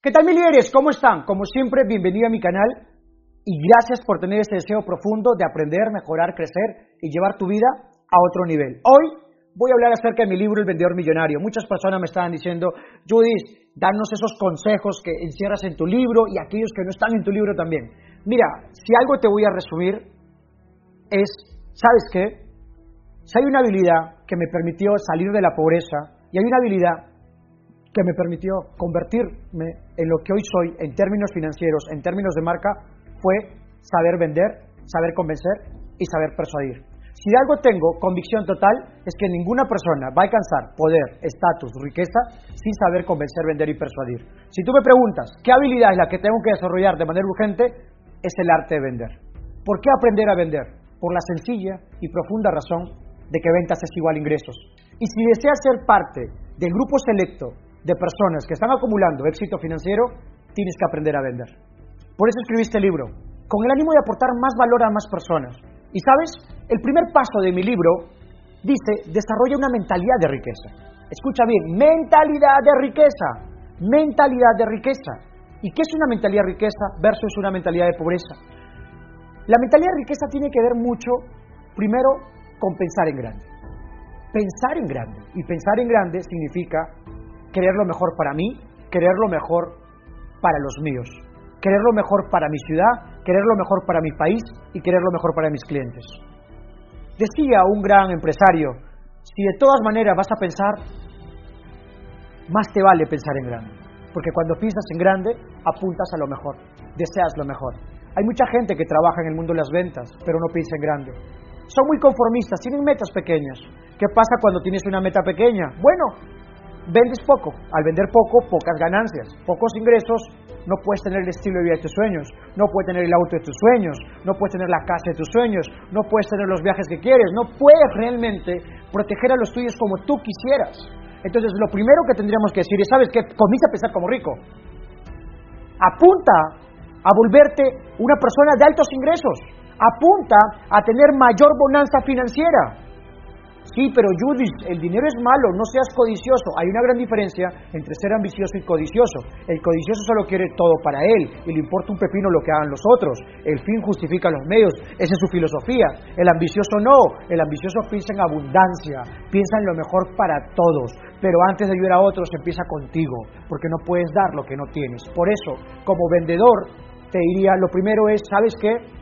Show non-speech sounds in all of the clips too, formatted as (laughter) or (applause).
¿Qué tal, mi líderes? ¿Cómo están? Como siempre, bienvenido a mi canal y gracias por tener ese deseo profundo de aprender, mejorar, crecer y llevar tu vida a otro nivel. Hoy voy a hablar acerca de mi libro El Vendedor Millonario. Muchas personas me estaban diciendo, Judith, danos esos consejos que encierras en tu libro y aquellos que no están en tu libro también. Mira, si algo te voy a resumir es, ¿sabes qué? Si hay una habilidad que me permitió salir de la pobreza y hay una habilidad que me permitió convertirme en lo que hoy soy en términos financieros, en términos de marca, fue saber vender, saber convencer y saber persuadir. Si de algo tengo convicción total es que ninguna persona va a alcanzar poder, estatus, riqueza sin saber convencer, vender y persuadir. Si tú me preguntas qué habilidad es la que tengo que desarrollar de manera urgente, es el arte de vender. ¿Por qué aprender a vender? Por la sencilla y profunda razón de que ventas es igual a ingresos. Y si deseas ser parte del grupo selecto de personas que están acumulando éxito financiero, tienes que aprender a vender. Por eso escribí este libro, con el ánimo de aportar más valor a más personas. Y sabes, el primer paso de mi libro dice, desarrolla una mentalidad de riqueza. Escucha bien, mentalidad de riqueza, mentalidad de riqueza. ¿Y qué es una mentalidad de riqueza versus una mentalidad de pobreza? La mentalidad de riqueza tiene que ver mucho, primero, con pensar en grande. Pensar en grande. Y pensar en grande significa querer lo mejor para mí, querer lo mejor para los míos, querer lo mejor para mi ciudad, querer lo mejor para mi país y querer lo mejor para mis clientes. Decía un gran empresario, si de todas maneras vas a pensar, más te vale pensar en grande, porque cuando piensas en grande, apuntas a lo mejor, deseas lo mejor. Hay mucha gente que trabaja en el mundo de las ventas, pero no piensa en grande. Son muy conformistas, tienen metas pequeñas. ¿Qué pasa cuando tienes una meta pequeña? Bueno, vendes poco. Al vender poco, pocas ganancias, pocos ingresos, no puedes tener el estilo de vida de tus sueños, no puedes tener el auto de tus sueños, no puedes tener la casa de tus sueños, no puedes tener los viajes que quieres, no puedes realmente proteger a los tuyos como tú quisieras. Entonces, lo primero que tendríamos que decir es, ¿sabes qué? Comienza a pensar como rico. Apunta a volverte una persona de altos ingresos. Apunta a tener mayor bonanza financiera. Sí, pero Judith, el dinero es malo, no seas codicioso. Hay una gran diferencia entre ser ambicioso y codicioso. El codicioso solo quiere todo para él y le importa un pepino lo que hagan los otros. El fin justifica los medios, esa es su filosofía. El ambicioso no, el ambicioso piensa en abundancia, piensa en lo mejor para todos. Pero antes de ayudar a otros empieza contigo, porque no puedes dar lo que no tienes. Por eso, como vendedor, te diría, lo primero es, ¿sabes qué?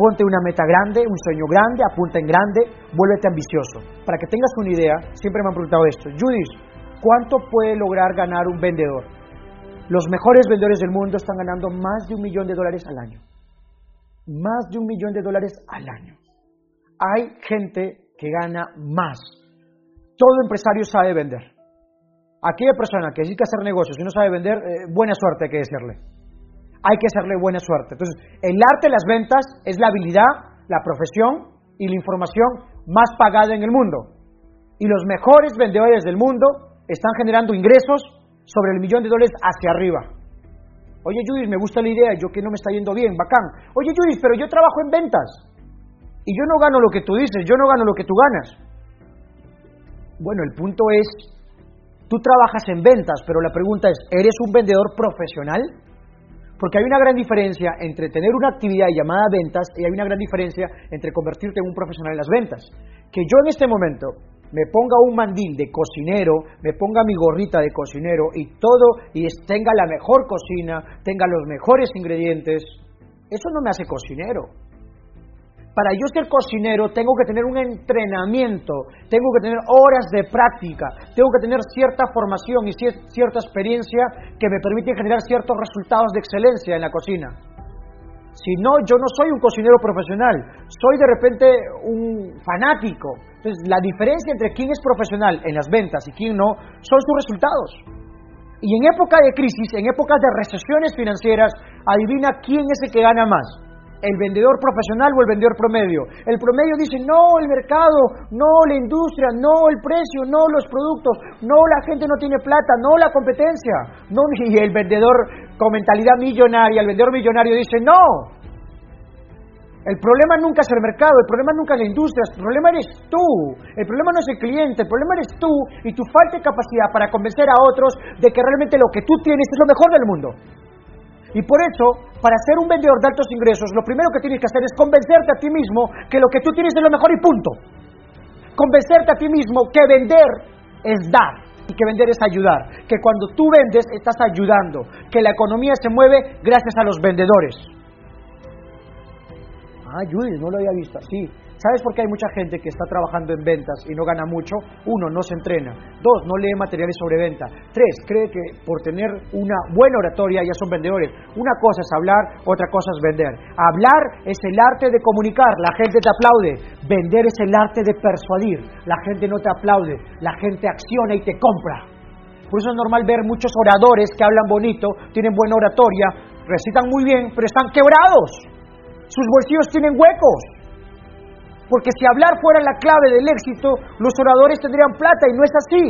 Ponte una meta grande, un sueño grande, apunta en grande, vuélvete ambicioso. Para que tengas una idea, siempre me han preguntado esto, Judith, ¿cuánto puede lograr ganar un vendedor? Los mejores vendedores del mundo están ganando más de un millón de dólares al año. Más de un millón de dólares al año. Hay gente que gana más. Todo empresario sabe vender. Aquella persona que necesita hacer negocios y no sabe vender, eh, buena suerte hay que decirle hay que hacerle buena suerte. Entonces, el arte de las ventas es la habilidad, la profesión y la información más pagada en el mundo. Y los mejores vendedores del mundo están generando ingresos sobre el millón de dólares hacia arriba. Oye, Judith, me gusta la idea, yo que no me está yendo bien, bacán. Oye, Judith, pero yo trabajo en ventas. Y yo no gano lo que tú dices, yo no gano lo que tú ganas. Bueno, el punto es, tú trabajas en ventas, pero la pregunta es, ¿eres un vendedor profesional? Porque hay una gran diferencia entre tener una actividad llamada ventas y hay una gran diferencia entre convertirte en un profesional en las ventas. Que yo en este momento me ponga un mandil de cocinero, me ponga mi gorrita de cocinero y todo, y tenga la mejor cocina, tenga los mejores ingredientes, eso no me hace cocinero. Para yo ser cocinero tengo que tener un entrenamiento, tengo que tener horas de práctica, tengo que tener cierta formación y cierta experiencia que me permite generar ciertos resultados de excelencia en la cocina. Si no, yo no soy un cocinero profesional, soy de repente un fanático. Entonces, la diferencia entre quién es profesional en las ventas y quién no son sus resultados. Y en época de crisis, en épocas de recesiones financieras, adivina quién es el que gana más el vendedor profesional o el vendedor promedio. El promedio dice, no, el mercado, no, la industria, no, el precio, no, los productos, no, la gente no tiene plata, no, la competencia. No, (laughs) y el vendedor con mentalidad millonaria, el vendedor millonario dice, no, El problema nunca es el mercado, el problema nunca es la industria, el problema eres tú. El problema no es el cliente, el problema eres tú y tu falta de capacidad para convencer a otros de que realmente lo que tú tienes es lo mejor del mundo. Y por eso, para ser un vendedor de altos ingresos, lo primero que tienes que hacer es convencerte a ti mismo que lo que tú tienes es lo mejor y punto. Convencerte a ti mismo que vender es dar y que vender es ayudar. Que cuando tú vendes estás ayudando. Que la economía se mueve gracias a los vendedores. Ah, Judith, no lo había visto así. ¿Sabes por qué hay mucha gente que está trabajando en ventas y no gana mucho? Uno, no se entrena. Dos, no lee materiales sobre venta. Tres, cree que por tener una buena oratoria ya son vendedores. Una cosa es hablar, otra cosa es vender. Hablar es el arte de comunicar, la gente te aplaude. Vender es el arte de persuadir, la gente no te aplaude, la gente acciona y te compra. Por eso es normal ver muchos oradores que hablan bonito, tienen buena oratoria, recitan muy bien, pero están quebrados sus bolsillos tienen huecos. Porque si hablar fuera la clave del éxito, los oradores tendrían plata y no es así.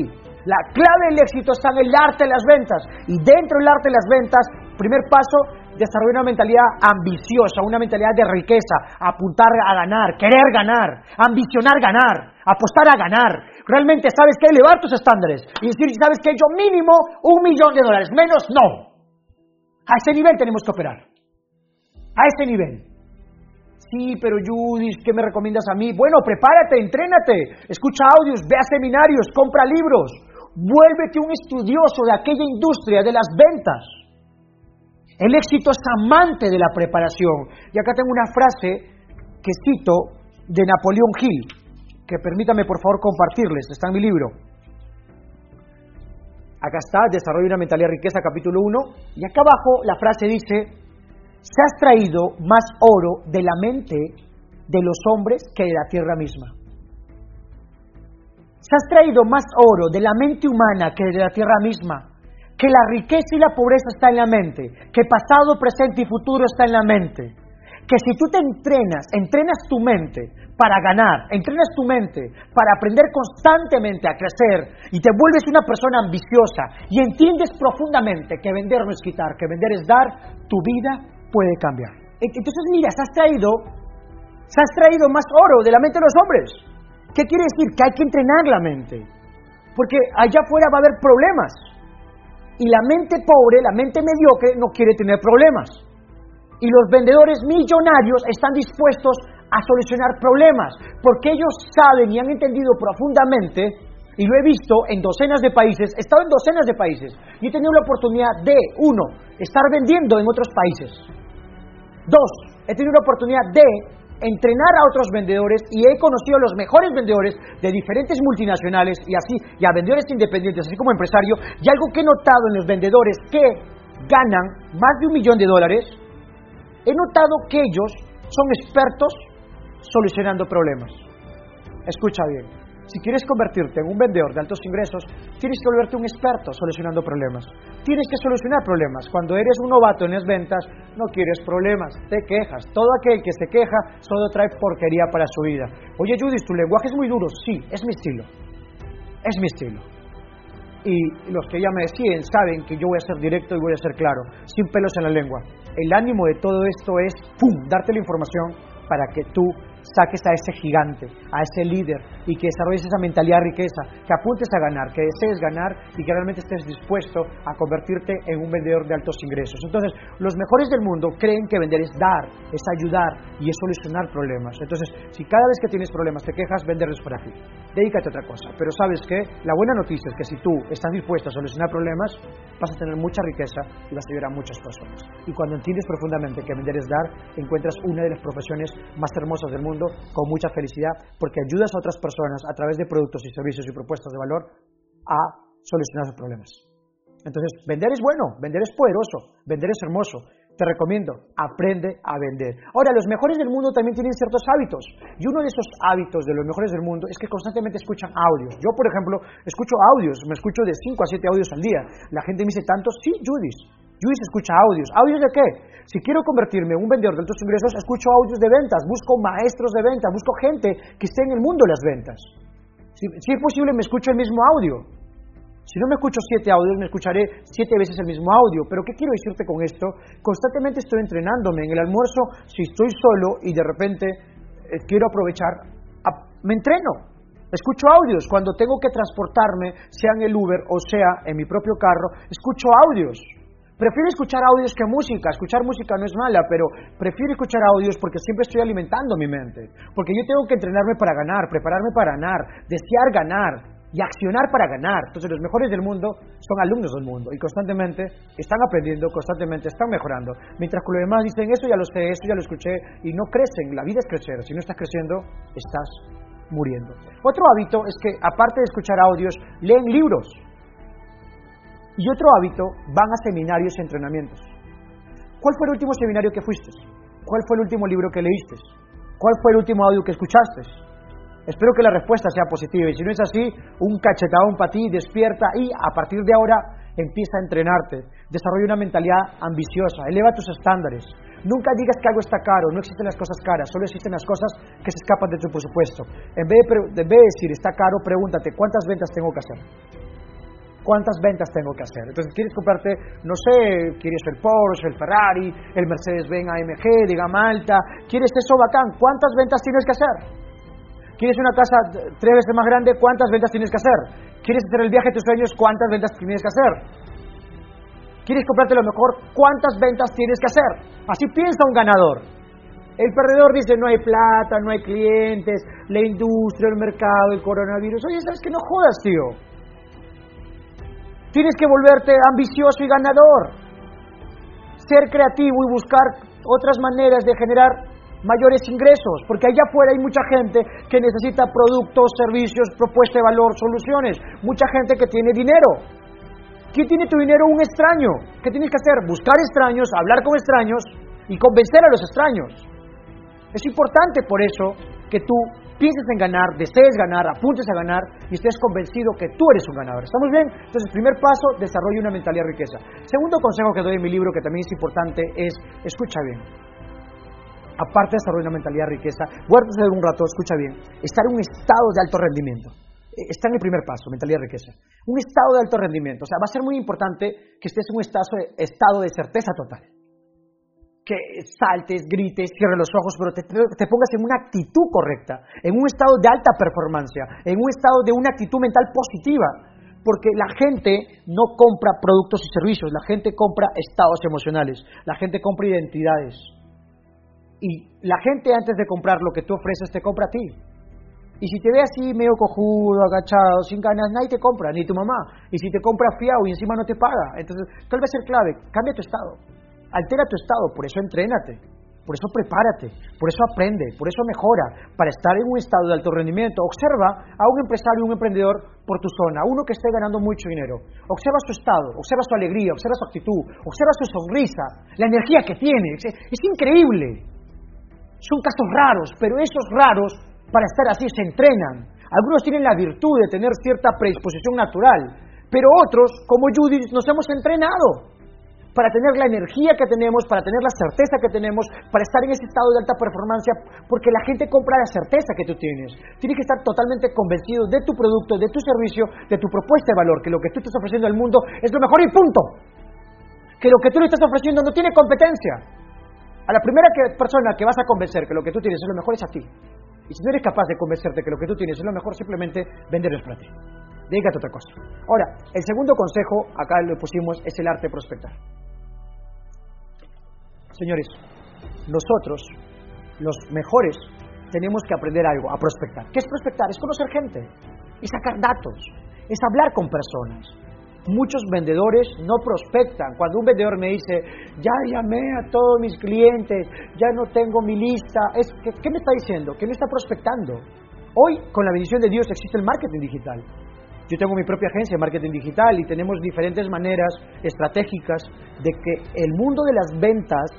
La clave del éxito está en el arte de las ventas. Y dentro del arte de las ventas, primer paso, desarrollar una mentalidad ambiciosa, una mentalidad de riqueza, apuntar a ganar, querer ganar, ambicionar ganar, apostar a ganar. Realmente sabes que elevar tus estándares y decir, sabes que yo mínimo un millón de dólares, menos no. A ese nivel tenemos que operar. A ese nivel. Sí, pero Judith, ¿qué me recomiendas a mí? Bueno, prepárate, entrénate, escucha audios, ve a seminarios, compra libros, vuélvete un estudioso de aquella industria de las ventas. El éxito es amante de la preparación. Y acá tengo una frase que cito de Napoleón Hill, que permítame por favor compartirles, está en mi libro. Acá está, Desarrollo de una mentalidad de riqueza, capítulo 1, y acá abajo la frase dice, se has traído más oro de la mente de los hombres que de la tierra misma. Se has traído más oro de la mente humana que de la tierra misma. Que la riqueza y la pobreza está en la mente. Que pasado, presente y futuro está en la mente. Que si tú te entrenas, entrenas tu mente para ganar, entrenas tu mente para aprender constantemente a crecer y te vuelves una persona ambiciosa y entiendes profundamente que vender no es quitar, que vender es dar, tu vida puede cambiar. Entonces, mira, has traído, has traído más oro de la mente de los hombres. ¿Qué quiere decir? Que hay que entrenar la mente. Porque allá afuera va a haber problemas. Y la mente pobre, la mente mediocre, no quiere tener problemas. Y los vendedores millonarios están dispuestos a solucionar problemas, porque ellos saben y han entendido profundamente, y lo he visto en docenas de países, he estado en docenas de países, y he tenido la oportunidad de, uno, estar vendiendo en otros países, Dos, he tenido la oportunidad de entrenar a otros vendedores y he conocido a los mejores vendedores de diferentes multinacionales y así, y a vendedores independientes, así como empresario, y algo que he notado en los vendedores que ganan más de un millón de dólares, he notado que ellos son expertos solucionando problemas. Escucha bien. Si quieres convertirte en un vendedor de altos ingresos, tienes que volverte un experto solucionando problemas. Tienes que solucionar problemas. Cuando eres un novato en las ventas, no quieres problemas, te quejas. Todo aquel que se queja solo trae porquería para su vida. Oye, Judith, tu lenguaje es muy duro. Sí, es mi estilo. Es mi estilo. Y los que ya me deciden saben que yo voy a ser directo y voy a ser claro, sin pelos en la lengua. El ánimo de todo esto es, ¡pum!, darte la información para que tú saques a ese gigante, a ese líder y que desarrolles esa mentalidad de riqueza, que apuntes a ganar, que desees ganar y que realmente estés dispuesto a convertirte en un vendedor de altos ingresos. Entonces, los mejores del mundo creen que vender es dar, es ayudar y es solucionar problemas. Entonces, si cada vez que tienes problemas te quejas, vender es aquí. Dedícate a otra cosa. Pero sabes que la buena noticia es que si tú estás dispuesto a solucionar problemas, vas a tener mucha riqueza y vas a ayudar a muchas personas. Y cuando entiendes profundamente que vender es dar, encuentras una de las profesiones más hermosas del mundo con mucha felicidad porque ayudas a otras personas a través de productos y servicios y propuestas de valor a solucionar sus problemas. Entonces, vender es bueno, vender es poderoso, vender es hermoso. Te recomiendo, aprende a vender. Ahora, los mejores del mundo también tienen ciertos hábitos. Y uno de esos hábitos de los mejores del mundo es que constantemente escuchan audios. Yo, por ejemplo, escucho audios, me escucho de 5 a 7 audios al día. La gente me dice tantos, sí, Judith. Judith escucha audios. ¿Audios de qué? Si quiero convertirme en un vendedor de altos ingresos, escucho audios de ventas, busco maestros de ventas, busco gente que esté en el mundo de las ventas. Si, es posible, me escucho el mismo audio. Si no me escucho siete audios, me escucharé siete veces el mismo audio. Pero ¿qué quiero decirte con esto? Constantemente estoy entrenándome. En el almuerzo, si estoy solo y de repente eh, quiero aprovechar, me entreno. Escucho audios. Cuando tengo que transportarme, sea en el Uber o sea en mi propio carro, escucho audios. Prefiero escuchar audios que música. Escuchar música no es mala, pero prefiero escuchar audios porque siempre estoy alimentando mi mente. Porque yo tengo que entrenarme para ganar, prepararme para ganar, desear ganar y accionar para ganar. Entonces los mejores del mundo son alumnos del mundo y constantemente están aprendiendo, constantemente están mejorando. Mientras que los demás dicen eso ya lo sé, eso ya lo escuché y no crecen. La vida es crecer. Si no estás creciendo, estás muriendo. Otro hábito es que aparte de escuchar audios, leen libros. Y otro hábito, van a seminarios y entrenamientos. ¿Cuál fue el último seminario que fuiste? ¿Cuál fue el último libro que leíste? ¿Cuál fue el último audio que escuchaste? Espero que la respuesta sea positiva y si no es así, un cachetadón para ti, despierta y a partir de ahora empieza a entrenarte, desarrolla una mentalidad ambiciosa, eleva tus estándares. Nunca digas que algo está caro, no existen las cosas caras, solo existen las cosas que se escapan de tu presupuesto. En vez de, decir está caro, pregúntate cuántas ventas tengo que hacer. ¿Cuántas ventas tengo que hacer? Entonces, ¿quieres comprarte, no sé, quieres el Porsche, el Ferrari, el Mercedes-Benz AMG de gama alta? ¿Quieres eso bacán? ¿Cuántas ventas tienes que hacer? ¿Quieres una casa tres veces más grande? ¿Cuántas ventas tienes que hacer? ¿Quieres hacer el viaje de tus sueños? ¿Cuántas ventas tienes que hacer? ¿Quieres comprarte lo mejor? ¿Cuántas ventas tienes que hacer? Así piensa un ganador. El perdedor dice, no hay plata, no hay clientes, la industria, el mercado, el coronavirus. Oye, ¿sabes que No jodas, tío. Tienes que volverte ambicioso y ganador. Ser creativo y buscar otras maneras de generar mayores ingresos, porque allá afuera hay mucha gente que necesita productos, servicios, propuesta de valor, soluciones, mucha gente que tiene dinero. ¿Quién tiene tu dinero? Un extraño. ¿Qué tienes que hacer? Buscar extraños, hablar con extraños y convencer a los extraños. Es importante por eso que tú pienses en ganar, desees ganar, apuntes a ganar y estés convencido que tú eres un ganador. ¿Estamos bien? Entonces, primer paso, desarrolla una mentalidad de riqueza. Segundo consejo que doy en mi libro, que también es importante, es, escucha bien aparte de desarrollar una mentalidad de riqueza, guárdate un rato, escucha bien, estar en un estado de alto rendimiento. Eh, está en el primer paso, mentalidad de riqueza. Un estado de alto rendimiento. O sea, va a ser muy importante que estés en un estado de, estado de certeza total. Que saltes, grites, cierres los ojos, pero te, pongas en una actitud correcta, en un estado de alta performance, en un estado de una actitud mental positiva. Porque la gente no compra productos y servicios, la gente compra estados emocionales, la gente compra identidades. Y la gente antes de comprar lo que tú ofreces te compra a ti. Y si te ve así medio cojudo, agachado, sin ganas, nadie te compra, ni tu mamá. Y si te compra fiado y encima no te paga. Entonces, ¿cuál va a ser clave? Cambia tu estado. Altera tu estado, por eso entrénate. Por eso prepárate, por eso aprende, por eso mejora, para estar en un estado de alto rendimiento. Observa a un empresario, un emprendedor por tu zona, uno que esté ganando mucho dinero. Observa su estado, observa su alegría, observa su actitud, observa su sonrisa, la energía que tiene. es increíble. Son casos raros, pero esos raros, para estar así, se entrenan. Algunos tienen la virtud de tener cierta predisposición natural, pero otros, como Judith, nos hemos entrenado para tener la energía que tenemos, para tener la certeza que tenemos, para estar en ese estado de alta performance, porque la gente compra la certeza que tú tienes. Tienes que estar totalmente convencido de tu producto, de tu servicio, de tu propuesta de valor, que lo que tú estás ofreciendo al mundo es lo mejor y punto. Que lo que tú le estás ofreciendo no tiene competencia. A la primera persona que vas a convencer que lo que tú tienes es lo mejor es a ti. Y si no eres capaz de convencerte que lo que tú tienes es lo mejor, simplemente venderlo para ti. Dedícate a otra cosa. Ahora, el segundo consejo, acá lo pusimos, es el arte de prospectar. Señores, nosotros, los mejores, tenemos que aprender algo, a prospectar. ¿Qué es prospectar? Es conocer gente, es sacar datos, es hablar con personas, Muchos vendedores no prospectan. Cuando un vendedor me dice, ya llamé a todos mis clientes, ya no tengo mi lista, es, ¿qué, ¿qué me está diciendo? Que no está prospectando. Hoy, con la bendición de Dios, existe el marketing digital. Yo tengo mi propia agencia de marketing digital y tenemos diferentes maneras estratégicas de que el mundo de las ventas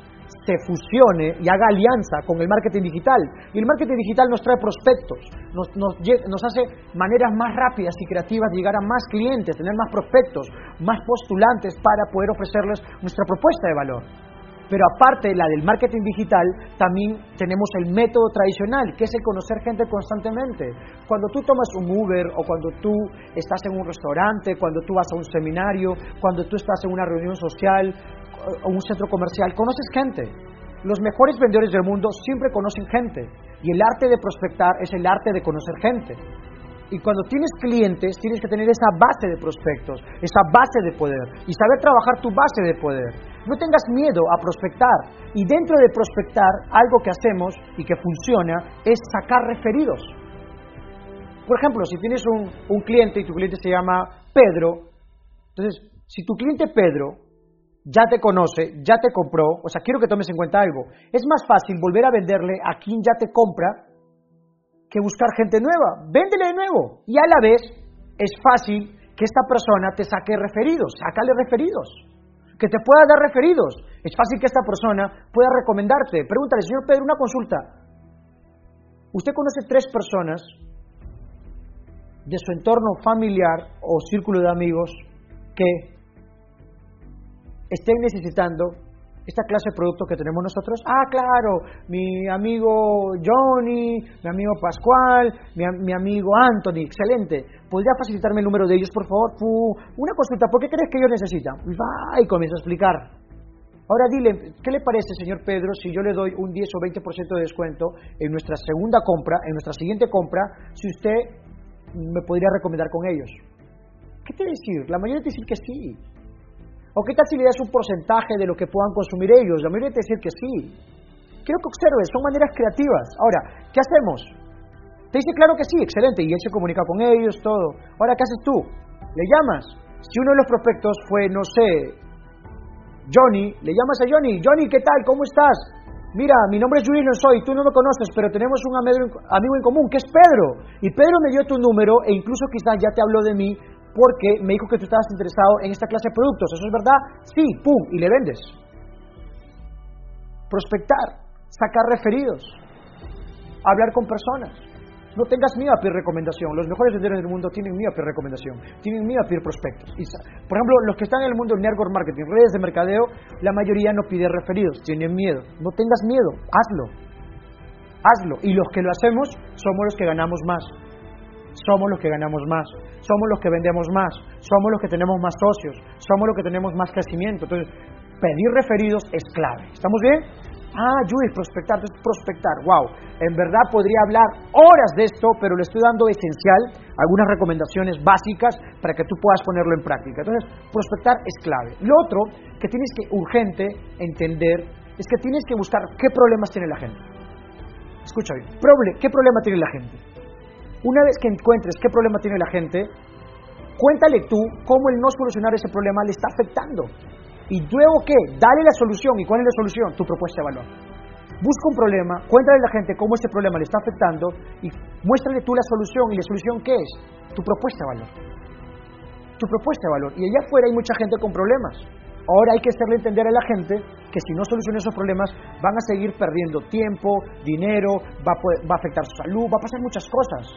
se fusione y haga alianza con el marketing digital. Y el marketing digital nos trae prospectos, nos, nos, hace maneras más rápidas y creativas de llegar a más clientes, tener más prospectos, más postulantes para poder ofrecerles nuestra propuesta de valor. Pero aparte, la del marketing digital, también tenemos el método tradicional, que es el conocer gente constantemente. Cuando tú tomas un Uber o cuando tú estás en un restaurante, cuando tú vas a un seminario, cuando tú estás en una reunión social o un centro comercial, conoces gente. Los mejores vendedores del mundo siempre conocen gente. Y el arte de prospectar es el arte de conocer gente. Y cuando tienes clientes, tienes que tener esa base de prospectos, esa base de poder y saber trabajar tu base de poder. No tengas miedo a prospectar. Y dentro de prospectar, algo que hacemos y que funciona es sacar referidos. Por ejemplo, si tienes un, cliente y tu cliente se llama Pedro, entonces, si tu cliente Pedro ya te conoce, ya te compró, o sea, quiero que tomes en cuenta algo. Es más fácil volver a venderle a quien ya te compra que buscar gente nueva. Véndele de nuevo. Y a la vez es fácil que esta persona te saque referidos. Sácale referidos. Que te pueda dar referidos. Es fácil que esta persona pueda recomendarte. Pregúntale, señor Pedro, una consulta. ¿Usted conoce tres personas de su entorno familiar o círculo de amigos que estén necesitando esta clase de producto que tenemos nosotros? Ah, claro, mi amigo Johnny, mi amigo Pascual, mi, amigo Anthony, excelente. ¿Podría facilitarme el número de ellos, por favor? una consulta, ¿por qué crees que ellos necesitan? Y va y comienza a explicar. Ahora dile, ¿qué le parece, señor Pedro, si yo le doy un 10 o 20% de descuento en nuestra segunda compra, en nuestra siguiente compra, si usted me podría recomendar con ellos? ¿Qué te decir? La mayoría te dice que sí. ¿O qué tal si le das un porcentaje de lo que puedan consumir ellos? La mayoría te decir que sí. Quiero que observes, son maneras creativas. Ahora, ¿qué hacemos? Te dice claro que sí, excelente, y él se comunica con ellos, todo. Ahora, ¿qué haces tú? Le llamas. Si uno de los prospectos fue, no sé, Johnny, le llamas a Johnny, Johnny, ¿qué tal? ¿Cómo estás? Mira, mi nombre es no soy, tú no me conoces, pero tenemos un amigo en común, que es Pedro. Y Pedro me dio tu número e incluso quizás ya te habló de mí porque me dijo que tú estabas interesado en esta clase de productos. ¿Eso es verdad? Sí, pum, y le vendes. Prospectar, sacar referidos, hablar con personas. No tengas miedo a pedir recomendación. Los mejores vendedores del mundo tienen miedo a pedir recomendación, tienen miedo a pedir prospectos. por ejemplo, los que están en el mundo del network marketing, redes de mercadeo, la mayoría no pide referidos, tienen miedo. No tengas miedo, hazlo. Hazlo. Y los que lo hacemos somos los que ganamos más somos los que ganamos más, somos los que vendemos más, somos los que tenemos más socios, somos los que tenemos más crecimiento. Entonces, pedir referidos es clave. ¿Estamos bien? Ah, Luis, prospectar, prospectar. Wow, en verdad podría hablar horas de esto, pero le estoy dando esencial, algunas recomendaciones básicas para que tú puedas ponerlo en práctica. Entonces, prospectar es clave. Lo otro que tienes que urgente entender es que tienes que buscar qué problemas tiene la gente. Escucha bien, ¿qué problema tiene la gente? Una vez que encuentres qué problema tiene la gente, cuéntale tú cómo el no solucionar ese problema le está afectando. Y luego qué, dale la solución. ¿Y cuál es la solución? Tu propuesta de valor. Busca un problema, cuéntale a la gente cómo ese problema le está afectando y muéstrale tú la solución. ¿Y la solución qué es? Tu propuesta de valor. Tu propuesta de valor. Y allá afuera hay mucha gente con problemas. Ahora hay que hacerle entender a la gente que si no soluciona esos problemas van a seguir perdiendo tiempo, dinero, va a, afectar su salud, va a pasar muchas cosas.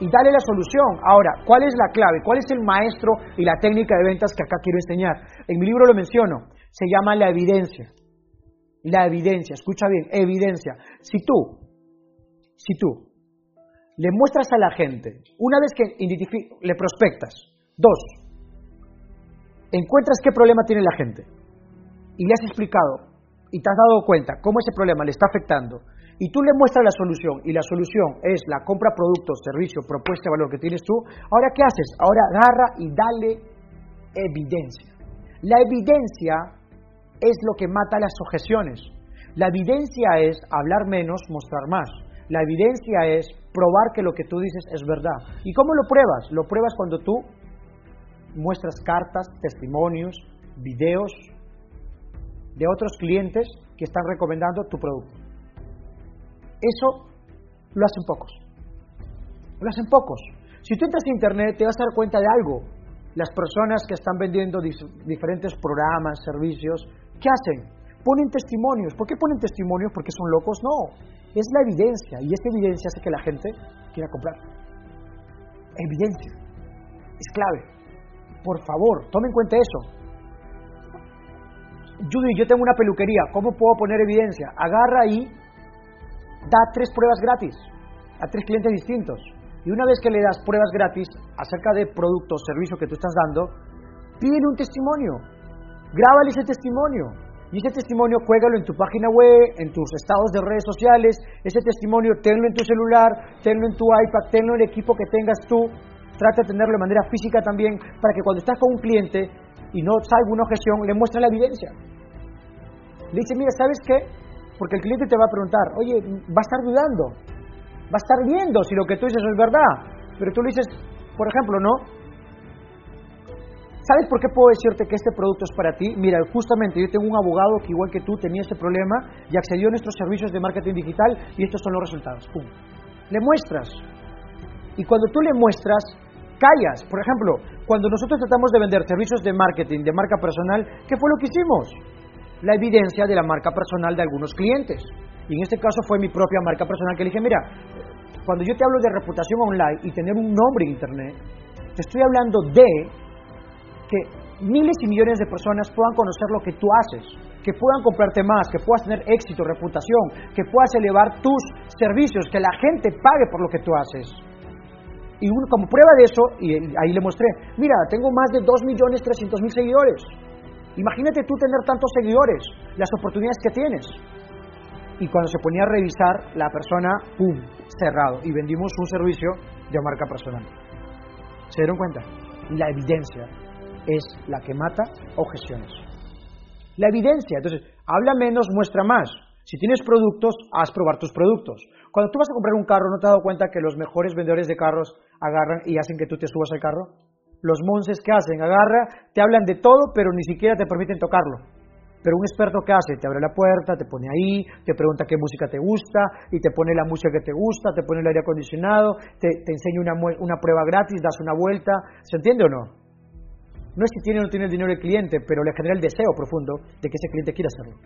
Y dale la solución. Ahora, ¿cuál es la clave? ¿Cuál es el maestro y la técnica de ventas que acá quiero enseñar? En mi libro lo menciono. Se llama la evidencia. La evidencia, escucha bien, evidencia. Si tú, si tú le muestras a la gente, una vez que le prospectas, dos, encuentras qué problema tiene la gente y le has explicado y te has dado cuenta cómo ese problema le está afectando y tú le muestras la solución y la solución es la compra productos, servicio, propuesta de valor que tienes tú, ahora ¿qué haces? Ahora agarra y dale evidencia. La evidencia es lo que mata las objeciones. La evidencia es hablar menos, mostrar más. La evidencia es probar que lo que tú dices es verdad. ¿Y cómo lo pruebas? Lo pruebas cuando tú muestras cartas, testimonios, videos de otros clientes que están recomendando tu producto. Eso lo hacen pocos. Lo hacen pocos. Si tú entras a internet te vas a dar cuenta de algo. Las personas que están vendiendo diferentes programas, servicios, ¿qué hacen? Ponen testimonios. ¿Por qué ponen testimonios? ¿Porque son locos? No. Es la evidencia. Y esa evidencia hace que la gente quiera comprar. Evidencia. Es clave. Por favor, tome en cuenta eso. Judy, yo tengo una peluquería, ¿cómo puedo poner evidencia? Agarra y da tres pruebas gratis a tres clientes distintos. Y una vez que le das pruebas gratis acerca de producto o servicio que tú estás dando, pídele un testimonio, grábale ese testimonio. Y ese testimonio juégalo en tu página web, en tus estados de redes sociales, ese testimonio tenlo en tu celular, tenlo en tu iPad, tenlo en el equipo que tengas tú, trata de tenerlo de manera física también, para que cuando estás con un cliente y no salga una objeción, le muestre la evidencia. Le dice, mira, ¿sabes qué? Porque el cliente te va a preguntar, oye, va a estar dudando, va a estar viendo si lo que tú dices es verdad. Pero tú le dices, por ejemplo, ¿no? ¿Sabes por qué puedo decirte que este producto es para ti? Mira, justamente yo tengo un abogado que igual que tú tenía este problema y accedió a nuestros servicios de marketing digital y estos son los resultados. ¡Pum! Le muestras. Y cuando tú le muestras, callas. Por ejemplo, cuando nosotros tratamos de vender servicios de marketing, de marca personal, ¿qué fue lo que hicimos? La evidencia de la marca personal de algunos clientes. Y en este caso fue mi propia marca personal que le dije, mira, cuando yo te hablo de reputación online y tener un nombre en Internet, te estoy hablando de que miles y millones de personas puedan conocer lo que tú haces, que puedan comprarte más, que puedas tener éxito, reputación, que puedas elevar tus servicios, que la gente pague por lo que tú haces. Y como prueba de eso, y ahí le mostré, mira, tengo más de 2.300.000 seguidores. Imagínate tú tener tantos seguidores, las oportunidades que tienes y cuando se ponía a revisar, la persona, ¡pum!, cerrado. Y vendimos un servicio de marca personal. ¿Se dieron cuenta? La evidencia es la que mata objeciones. La evidencia, entonces, habla menos, muestra más. Si tienes productos, haz probar tus productos. Cuando tú vas a comprar un carro, ¿no te has dado cuenta que los mejores vendedores de carros agarran y hacen que tú te subas al carro? Los monces que hacen, agarra, te hablan de todo, pero ni siquiera te permiten tocarlo. Pero un experto que hace, te abre la puerta, te pone ahí, te pregunta qué música te gusta y te pone la música que te gusta, te pone el aire acondicionado, te, enseña una, prueba gratis, das una vuelta. ¿Se entiende o no? No es si tiene o no tiene el dinero el cliente, pero le genera el deseo profundo de que ese cliente quiera hacerlo.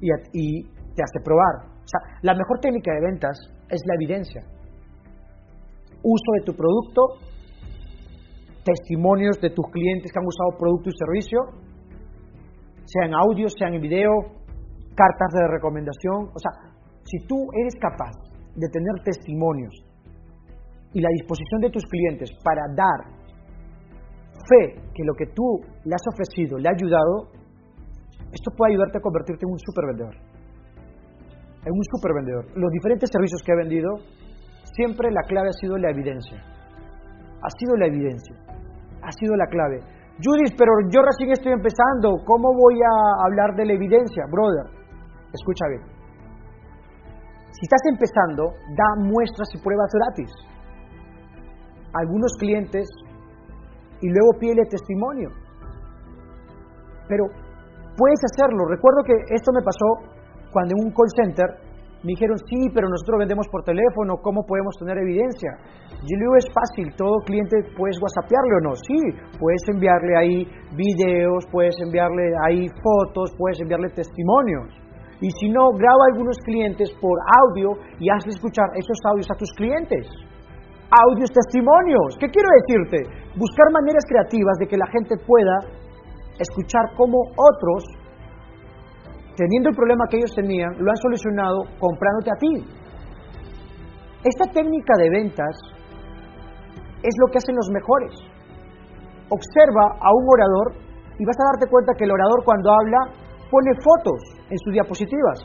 Y, y te hace probar. O sea, la mejor técnica de ventas es la evidencia. Uso de tu producto, testimonios de tus clientes que han usado producto y servicio, sea en audio, sea en video, cartas de recomendación. O sea, si tú eres capaz de tener testimonios y la disposición de tus clientes para dar fe que lo que tú le has ofrecido le ha ayudado, esto puede ayudarte a convertirte en un super vendedor. En un super vendedor. Los diferentes servicios que he vendido, siempre la clave ha sido la evidencia. Ha sido la evidencia. Ha sido la clave. Judith, pero yo recién estoy empezando, ¿cómo voy a hablar de la evidencia? Brother, escucha bien. Si estás empezando, da muestras y pruebas gratis. algunos clientes y luego pídele testimonio. Pero puedes hacerlo. Recuerdo que esto me pasó cuando en un call center me dijeron, sí, pero nosotros vendemos por teléfono, ¿cómo podemos tener evidencia? Yo le digo, es fácil, todo cliente puedes whatsappearle o no. Sí, puedes enviarle ahí videos, puedes enviarle ahí fotos, puedes enviarle testimonios. Y si no, graba algunos clientes por audio y hazle escuchar esos audios a tus clientes. Audios, testimonios. ¿Qué quiero decirte? Buscar maneras creativas de que la gente pueda escuchar cómo otros teniendo el problema que ellos tenían, lo han solucionado comprándote a ti. Esta técnica de ventas es lo que hacen los mejores. Observa a un orador y vas a darte cuenta que el orador cuando habla pone fotos en sus diapositivas.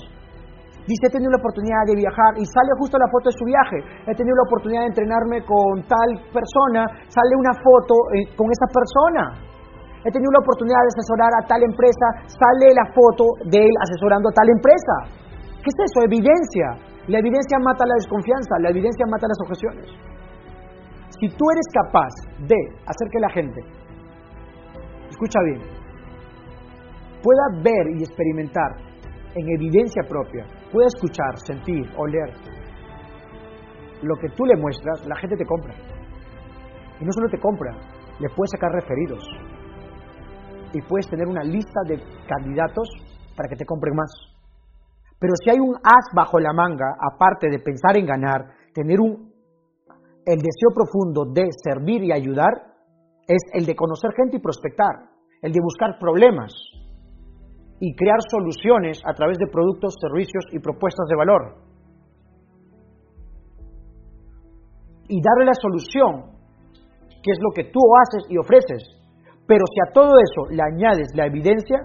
Dice, he tenido la oportunidad de viajar y sale justo la foto de su viaje. He tenido la oportunidad de entrenarme con tal persona, sale una foto eh, con esa persona he tenido la oportunidad de asesorar a tal empresa, sale la foto de él asesorando a tal empresa. ¿Qué es eso? Evidencia. La evidencia mata la desconfianza, la evidencia mata las objeciones. Si tú eres capaz de hacer que la gente, escucha bien, pueda ver y experimentar en evidencia propia, pueda escuchar, sentir, oler lo que tú le muestras, la gente te compra. Y no solo te compra, le puedes sacar referidos, y puedes tener una lista de candidatos para que te compren más. Pero si hay un as bajo la manga, aparte de pensar en ganar, tener un, el deseo profundo de servir y ayudar, es el de conocer gente y prospectar, el de buscar problemas, y crear soluciones a través de productos, servicios y propuestas de valor. Y darle la solución, que es lo que tú haces y ofreces. Pero si a todo eso le añades la evidencia,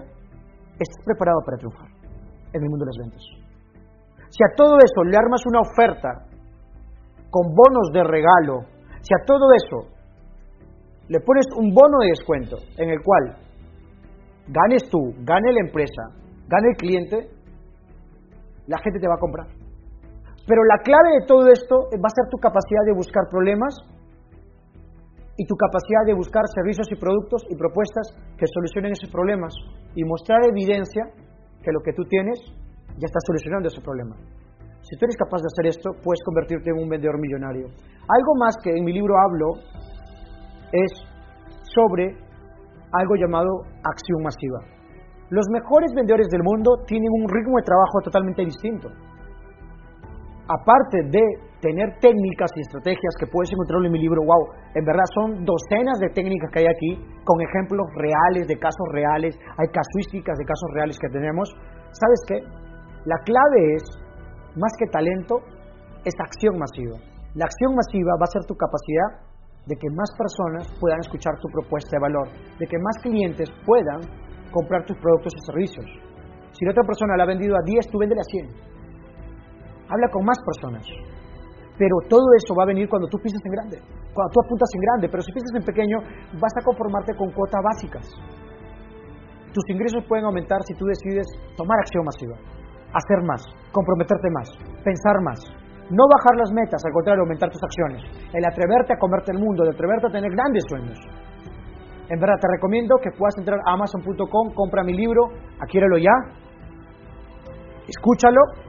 estás preparado para triunfar en el mundo de las ventas. Si a todo eso le armas una oferta con bonos de regalo, si a todo eso le pones un bono de descuento en el cual ganes tú, gane la empresa, gane el cliente, la gente te va a comprar. Pero la clave de todo esto va a ser tu capacidad de buscar problemas y tu capacidad de buscar servicios y productos y propuestas que solucionen esos problemas y mostrar evidencia que lo que tú tienes ya está solucionando ese problema. Si tú eres capaz de hacer esto, puedes convertirte en un vendedor millonario. Algo más que en mi libro hablo es sobre algo llamado acción masiva. Los mejores vendedores del mundo tienen un ritmo de trabajo totalmente distinto. Aparte de tener técnicas y estrategias que puedes encontrar en mi libro, wow, en verdad son docenas de técnicas que hay aquí, con ejemplos reales, de casos reales, hay casuísticas de casos reales que tenemos. ¿Sabes qué? La clave es, más que talento, es acción masiva. La acción masiva va a ser tu capacidad de que más personas puedan escuchar tu propuesta de valor, de que más clientes puedan comprar tus productos y servicios. Si la otra persona la ha vendido a 10, tú véndele a 100. Habla con más personas. Pero todo eso va a venir cuando tú piensas en grande, cuando tú apuntas en grande, pero si piensas en pequeño, vas a conformarte con cuotas básicas. Tus ingresos pueden aumentar si tú decides tomar acción masiva, hacer más, comprometerte más, pensar más, no bajar las metas, al contrario, aumentar tus acciones. El atreverte a comerte el mundo, el atreverte a tener grandes sueños. En verdad, te recomiendo que puedas entrar a amazon.com, compra mi libro, adquiérelo ya, escúchalo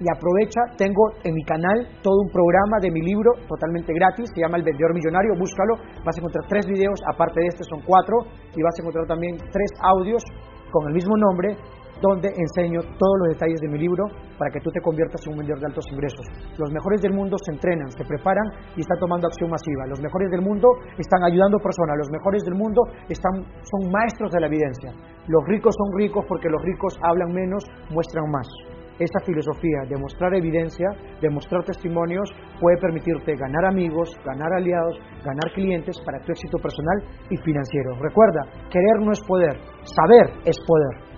y aprovecha. Tengo en mi canal todo un programa de mi libro totalmente gratis, se llama El Vendedor Millonario, búscalo. Vas a encontrar tres videos, aparte de este son cuatro, y vas a encontrar también tres audios con el mismo nombre donde enseño todos los detalles de mi libro para que tú te conviertas en un vendedor de altos ingresos. Los mejores del mundo se entrenan, se preparan y están tomando acción masiva. Los mejores del mundo están ayudando personas. Los mejores del mundo están, son maestros de la evidencia. Los ricos son ricos porque los ricos hablan menos, muestran más. Esa filosofía de mostrar evidencia, de mostrar testimonios, puede permitirte ganar amigos, ganar aliados, ganar clientes para tu éxito personal y financiero. Recuerda, querer no es poder, saber es poder.